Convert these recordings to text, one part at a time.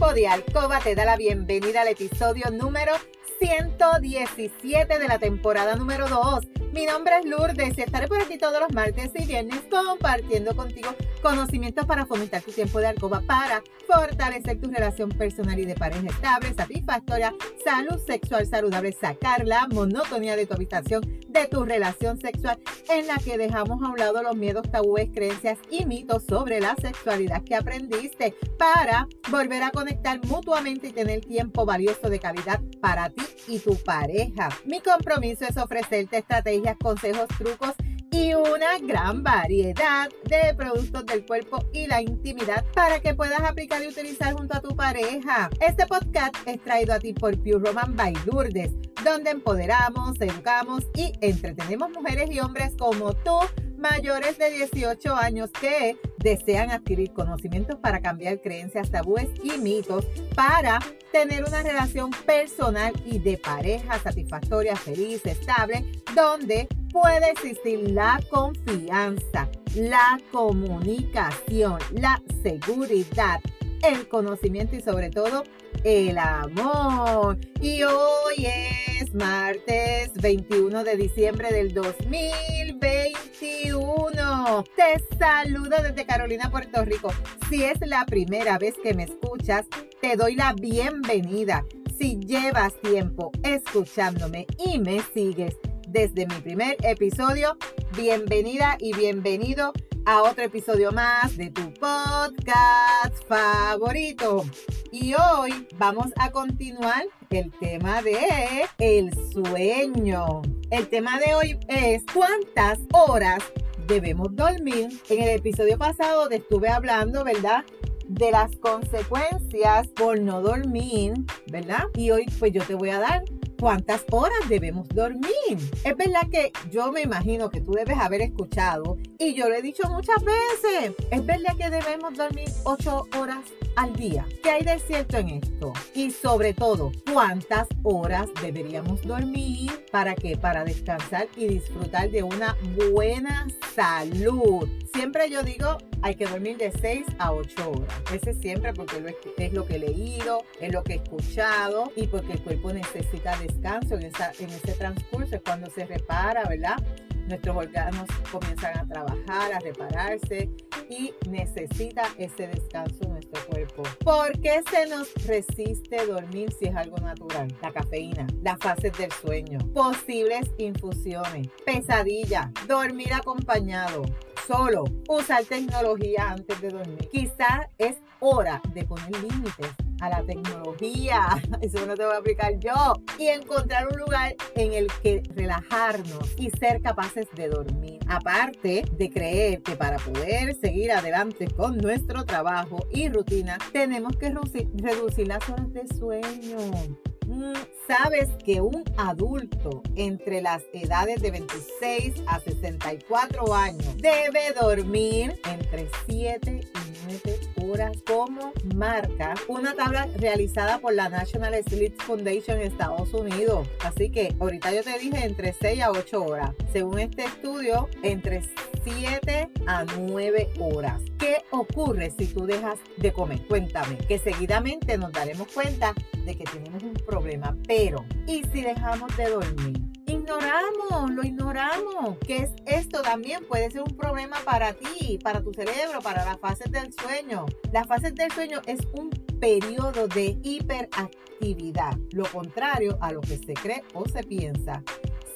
equipo de Alcoba te da la bienvenida al episodio número 117 de la temporada número 2. Mi nombre es Lourdes y estaré por aquí todos los martes y viernes compartiendo contigo conocimientos para fomentar tu tiempo de alcoba, para fortalecer tu relación personal y de pareja estable, satisfactoria, salud sexual saludable, sacar la monotonía de tu habitación, de tu relación sexual, en la que dejamos a un lado los miedos, tabúes, creencias y mitos sobre la sexualidad que aprendiste, para volver a conectar mutuamente y tener tiempo valioso de calidad para ti y tu pareja. Mi compromiso es ofrecerte estrategias, consejos, trucos y una gran variedad de productos del cuerpo y la intimidad para que puedas aplicar y utilizar junto a tu pareja. Este podcast es traído a ti por Pure Roman by Lourdes, donde empoderamos, educamos y entretenemos mujeres y hombres como tú mayores de 18 años que desean adquirir conocimientos para cambiar creencias, tabúes y mitos para tener una relación personal y de pareja satisfactoria, feliz, estable, donde puede existir la confianza, la comunicación, la seguridad, el conocimiento y sobre todo el amor. Y hoy es martes 21 de diciembre del 2021. Te saludo desde Carolina, Puerto Rico. Si es la primera vez que me escuchas, te doy la bienvenida. Si llevas tiempo escuchándome y me sigues desde mi primer episodio, bienvenida y bienvenido a otro episodio más de tu podcast favorito. Y hoy vamos a continuar el tema de el sueño. El tema de hoy es cuántas horas debemos dormir. En el episodio pasado te estuve hablando, ¿verdad? De las consecuencias por no dormir, ¿verdad? Y hoy pues yo te voy a dar cuántas horas debemos dormir. Es verdad que yo me imagino que tú debes haber escuchado y yo lo he dicho muchas veces. Es verdad que debemos dormir ocho horas al día. ¿Qué hay de cierto en esto? Y sobre todo, ¿cuántas horas deberíamos dormir? ¿Para qué? Para descansar y disfrutar de una buena salud. Siempre yo digo, hay que dormir de 6 a 8 horas. Ese siempre porque es lo que he leído, es lo que he escuchado y porque el cuerpo necesita descanso en, esa, en ese transcurso, es cuando se repara, ¿verdad? Nuestros órganos comienzan a trabajar, a repararse y necesita ese descanso nuestro cuerpo. ¿Por qué se nos resiste dormir si es algo natural? La cafeína, las fases del sueño, posibles infusiones, pesadilla, dormir acompañado, solo, usar tecnología antes de dormir. Quizá es hora de poner límites a la tecnología, eso no te voy a aplicar yo, y encontrar un lugar en el que relajarnos y ser capaces de dormir. Aparte de creer que para poder seguir adelante con nuestro trabajo y rutina, tenemos que reducir las horas de sueño. Mm, ¿Sabes que un adulto entre las edades de 26 a 64 años debe dormir entre 7 y 9 como marca una tabla realizada por la National Sleep Foundation en Estados Unidos? Así que ahorita yo te dije entre 6 a 8 horas. Según este estudio, entre 7 a 9 horas. ¿Qué ocurre si tú dejas de comer? Cuéntame, que seguidamente nos daremos cuenta de que tenemos un problema. Pero, ¿y si dejamos de dormir? Ignoramos, lo ignoramos. ¿Qué es esto? También puede ser un problema para ti, para tu cerebro, para las fases del sueño. Las fases del sueño es un periodo de hiperactividad, lo contrario a lo que se cree o se piensa.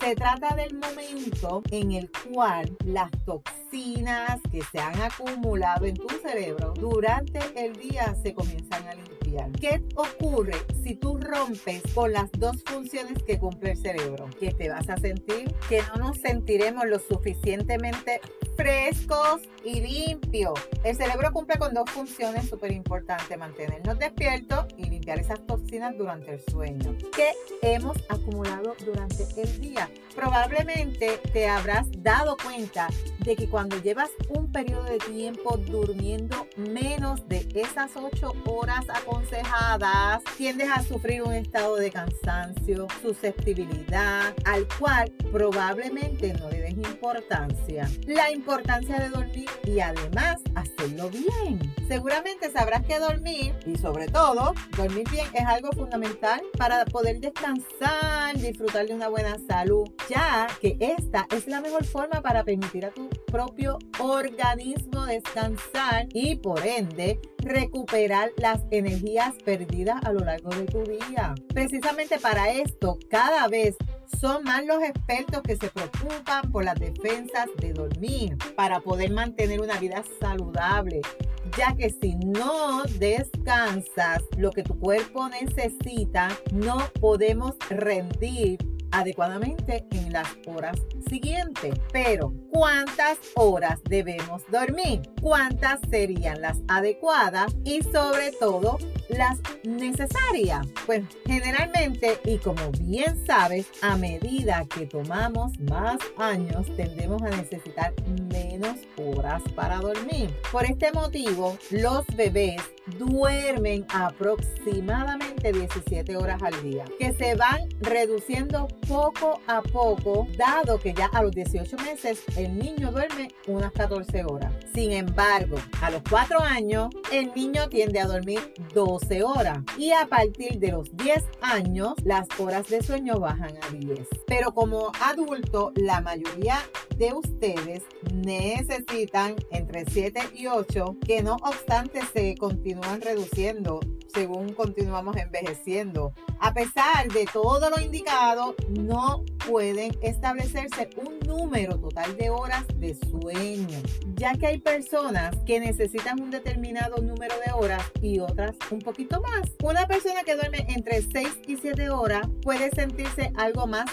Se trata del momento en el cual las toxinas que se han acumulado en tu cerebro durante el día se comienzan a limpiar. ¿Qué ocurre si tú rompes con las dos funciones que cumple el cerebro? Que te vas a sentir que no nos sentiremos lo suficientemente frescos y limpios. El cerebro cumple con dos funciones súper importantes, mantenernos despiertos y limpiar esas toxinas durante el sueño que hemos acumulado durante el día. Probablemente te habrás dado cuenta de que cuando llevas un periodo de tiempo durmiendo menos de esas 8 horas aconsejadas, tiendes a sufrir un estado de cansancio, susceptibilidad, al cual probablemente no le des importancia. La importancia de dormir y además hacerlo bien. Seguramente sabrás que dormir y sobre todo dormir bien es algo fundamental para poder descansar, disfrutar de una buena salud, ya que esta es la mejor forma para permitir a tu propio organismo descansar y por ende recuperar las energías perdidas a lo largo de tu día. Precisamente para esto, cada vez son más los expertos que se preocupan por las defensas de dormir para poder mantener una vida saludable, ya que si no descansas lo que tu cuerpo necesita, no podemos rendir adecuadamente en las horas siguientes. Pero, ¿cuántas horas debemos dormir? ¿Cuántas serían las adecuadas? Y sobre todo, las necesarias. Pues generalmente, y como bien sabes, a medida que tomamos más años, tendemos a necesitar menos horas para dormir. Por este motivo, los bebés duermen aproximadamente 17 horas al día, que se van reduciendo poco a poco, dado que ya a los 18 meses el niño duerme unas 14 horas. Sin embargo, a los 4 años el niño tiende a dormir 12 horas y a partir de los 10 años las horas de sueño bajan a 10. Pero como adulto, la mayoría de ustedes necesitan entre 7 y 8 que no obstante se continúan reduciendo según continuamos envejeciendo. A pesar de todo lo indicado, no pueden establecerse un número total de horas de sueño, ya que hay personas que necesitan un determinado número de horas y otras un poquito más. Una persona que duerme entre 6 y 7 horas puede sentirse algo más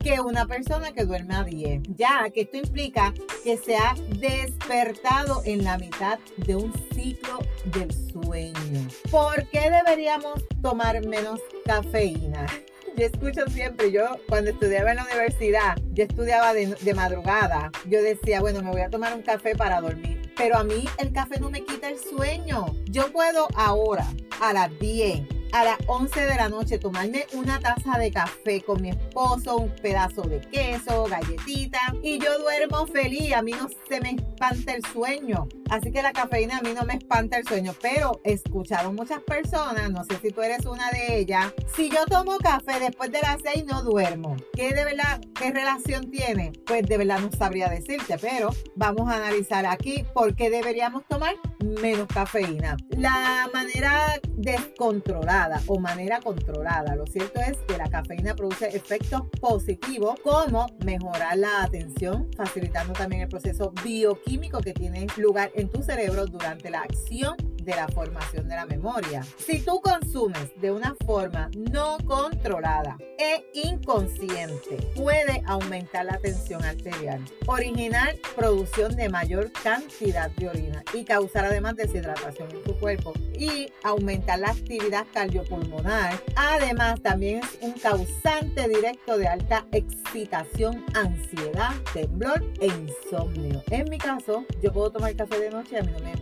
que una persona que duerme a 10, ya que esto implica que se ha despertado en la mitad de un ciclo del sueño. ¿Por qué deberíamos tomar menos cafeína? yo escucho siempre, yo cuando estudiaba en la universidad, yo estudiaba de, madrugada, yo decía, bueno, me voy a tomar un café para dormir, pero a mí el café no me quita el sueño. Yo puedo ahora, a las 10, a las 11 de la noche tomarme una taza de café con mi esposo, un pedazo de queso, galletita y yo duermo feliz. A mí no se me espanta el sueño. Así que la cafeína a mí no me espanta el sueño, pero he escuchado muchas personas, no sé si tú eres una de ellas, si yo tomo café después de las 6 no duermo. ¿Qué de verdad, qué relación tiene? Pues de verdad no sabría decirte, pero vamos a analizar aquí por qué deberíamos tomar menos cafeína. La manera descontrolada o manera controlada. Lo cierto es que la cafeína produce efectos positivos como mejorar la atención, facilitando también el proceso bioquímico que tiene lugar en tu cerebro durante la acción de la formación de la memoria. Si tú consumes de una forma no controlada e inconsciente, puede aumentar la tensión arterial, originar producción de mayor cantidad de orina y causar además deshidratación en tu cuerpo y aumentar la actividad cardiopulmonar. Además, también es un causante directo de alta excitación, ansiedad, temblor e insomnio. En mi caso, yo puedo tomar café de noche y a mí no, me,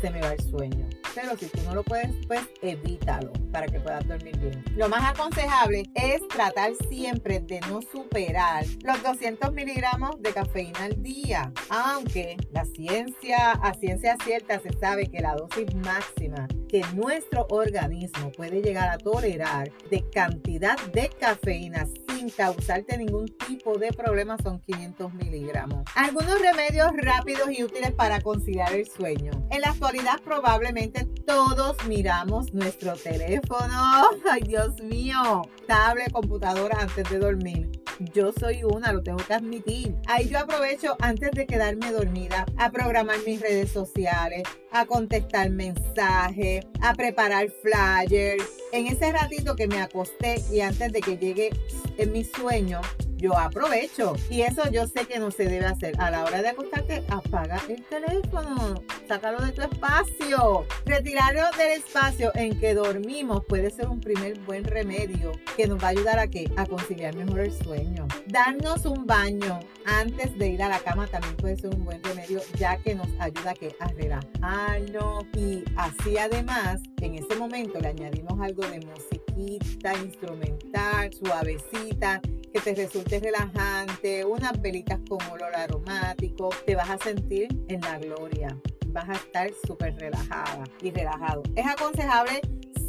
se me va el sueño. Pero si tú no lo puedes, pues evítalo para que puedas dormir bien. Lo más aconsejable es tratar siempre de no superar los 200 miligramos de cafeína al día. Aunque la ciencia, a ciencia cierta, se sabe que la dosis máxima que nuestro organismo puede llegar a tolerar de cantidad de cafeína sin causarte ningún tipo de problema son 500 miligramos. Algunos remedios rápidos y útiles para conciliar el sueño. En la actualidad probablemente todos miramos nuestro teléfono, ay Dios mío, tablet, computadora antes de dormir. Yo soy una, lo tengo que admitir. Ahí yo aprovecho antes de quedarme dormida a programar mis redes sociales, a contestar mensajes, a preparar flyers. En ese ratito que me acosté y antes de que llegue en mi sueño, yo aprovecho. Y eso yo sé que no se debe hacer. A la hora de acostarte, apaga el teléfono, sácalo de tu espacio. Retirarlo del espacio en que dormimos puede ser un primer buen remedio que nos va a ayudar a que a conciliar mejor el sueño. Darnos un baño antes de ir a la cama también puede ser un buen remedio ya que nos ayuda a, que, a relajarnos y así además en ese momento le añadimos algo de musiquita instrumental, suavecita que te resulte relajante, unas velitas con olor aromático, te vas a sentir en la gloria. Vas a estar súper relajada y relajado. Es aconsejable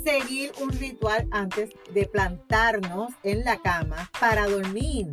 seguir un ritual antes de plantarnos en la cama para dormir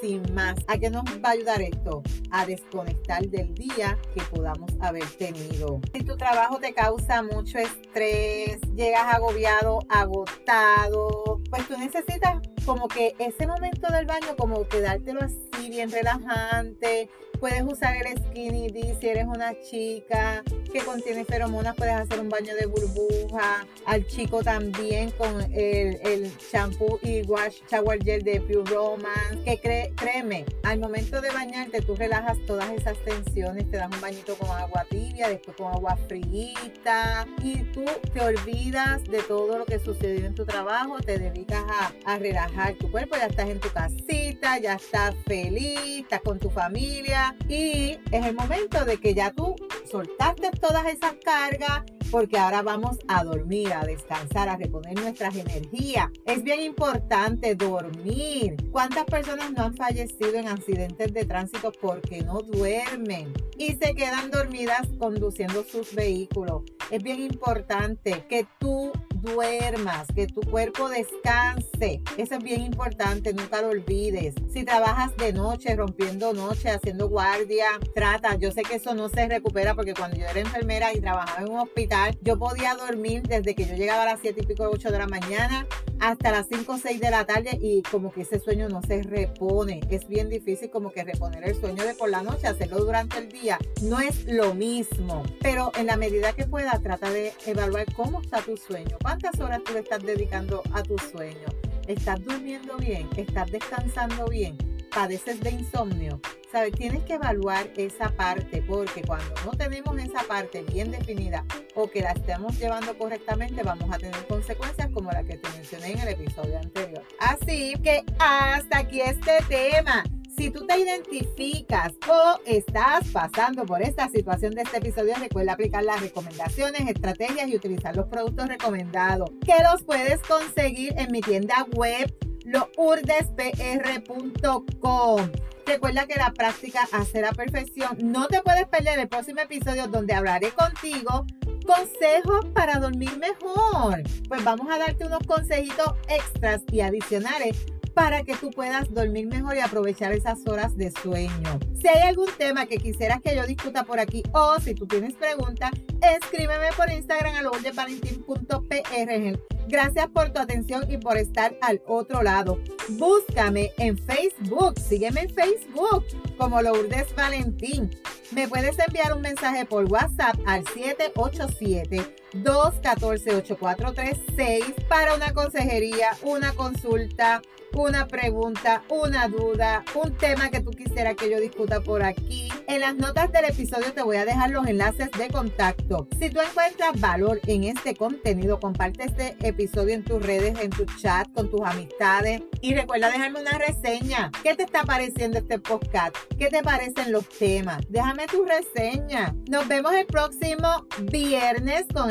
sin más. ¿A qué nos va a ayudar esto? A desconectar del día que podamos haber tenido. Si tu trabajo te causa mucho estrés, llegas agobiado, agotado, pues tú necesitas como que ese momento del baño, como quedártelo así bien relajante. Puedes usar el Skinny D si eres una chica que contiene feromonas, puedes hacer un baño de burbuja. Al chico también con el, shampoo y wash shower gel de Pure Romance. Que créeme, al momento de bañarte tú relajas todas esas tensiones, te das un bañito con agua tibia, después con agua fríita y tú te olvidas de todo lo que sucedió en tu trabajo, te dedicas a, a relajar tu cuerpo, ya estás en tu casita, ya estás feliz, estás con tu familia y es el momento de que ya tú soltaste todas esas cargas porque ahora vamos a dormir, a descansar, a reponer nuestras energías. Es bien importante dormir. ¿Cuántas personas no han fallecido en accidentes de tránsito porque no duermen y se quedan dormidas conduciendo sus vehículos? Es bien importante que tú duermas, que tu cuerpo descanse. Eso es bien importante, nunca lo olvides. Si trabajas de noche, rompiendo noche, haciendo guardia, trata. Yo sé que eso no se recupera porque cuando yo era enfermera y trabajaba en un hospital, yo podía dormir desde que yo llegaba a las 7 y pico, 8 de la mañana hasta las 5 o 6 de la tarde y como que ese sueño no se repone. Es bien difícil como que reponer el sueño de por la noche, hacerlo durante el día. No es lo mismo, pero en la medida que pueda, trata de evaluar cómo está tu sueño ¿Cuántas horas tú le estás dedicando a tu sueño? ¿Estás durmiendo bien? ¿Estás descansando bien? ¿Padeces de insomnio? ¿Sabes? Tienes que evaluar esa parte porque cuando no tenemos esa parte bien definida o que la estemos llevando correctamente, vamos a tener consecuencias como la que te mencioné en el episodio anterior. Así que hasta aquí este tema. Si tú te identificas o estás pasando por esta situación de este episodio, recuerda aplicar las recomendaciones, estrategias y utilizar los productos recomendados que los puedes conseguir en mi tienda web lourdespr.com. Recuerda que la práctica hace la perfección. No te puedes perder el próximo episodio donde hablaré contigo consejos para dormir mejor. Pues vamos a darte unos consejitos extras y adicionales para que tú puedas dormir mejor y aprovechar esas horas de sueño. Si hay algún tema que quisieras que yo discuta por aquí o si tú tienes preguntas, escríbeme por Instagram a lourdesvalentín.pr. Gracias por tu atención y por estar al otro lado. Búscame en Facebook, sígueme en Facebook como Lourdes Valentín. Me puedes enviar un mensaje por WhatsApp al 787 214-8436 para una consejería, una consulta, una pregunta, una duda, un tema que tú quisieras que yo discuta por aquí. En las notas del episodio te voy a dejar los enlaces de contacto. Si tú encuentras valor en este contenido, comparte este episodio en tus redes, en tu chat, con tus amistades y recuerda dejarme una reseña. ¿Qué te está pareciendo este podcast? ¿Qué te parecen los temas? Déjame tu reseña. Nos vemos el próximo viernes con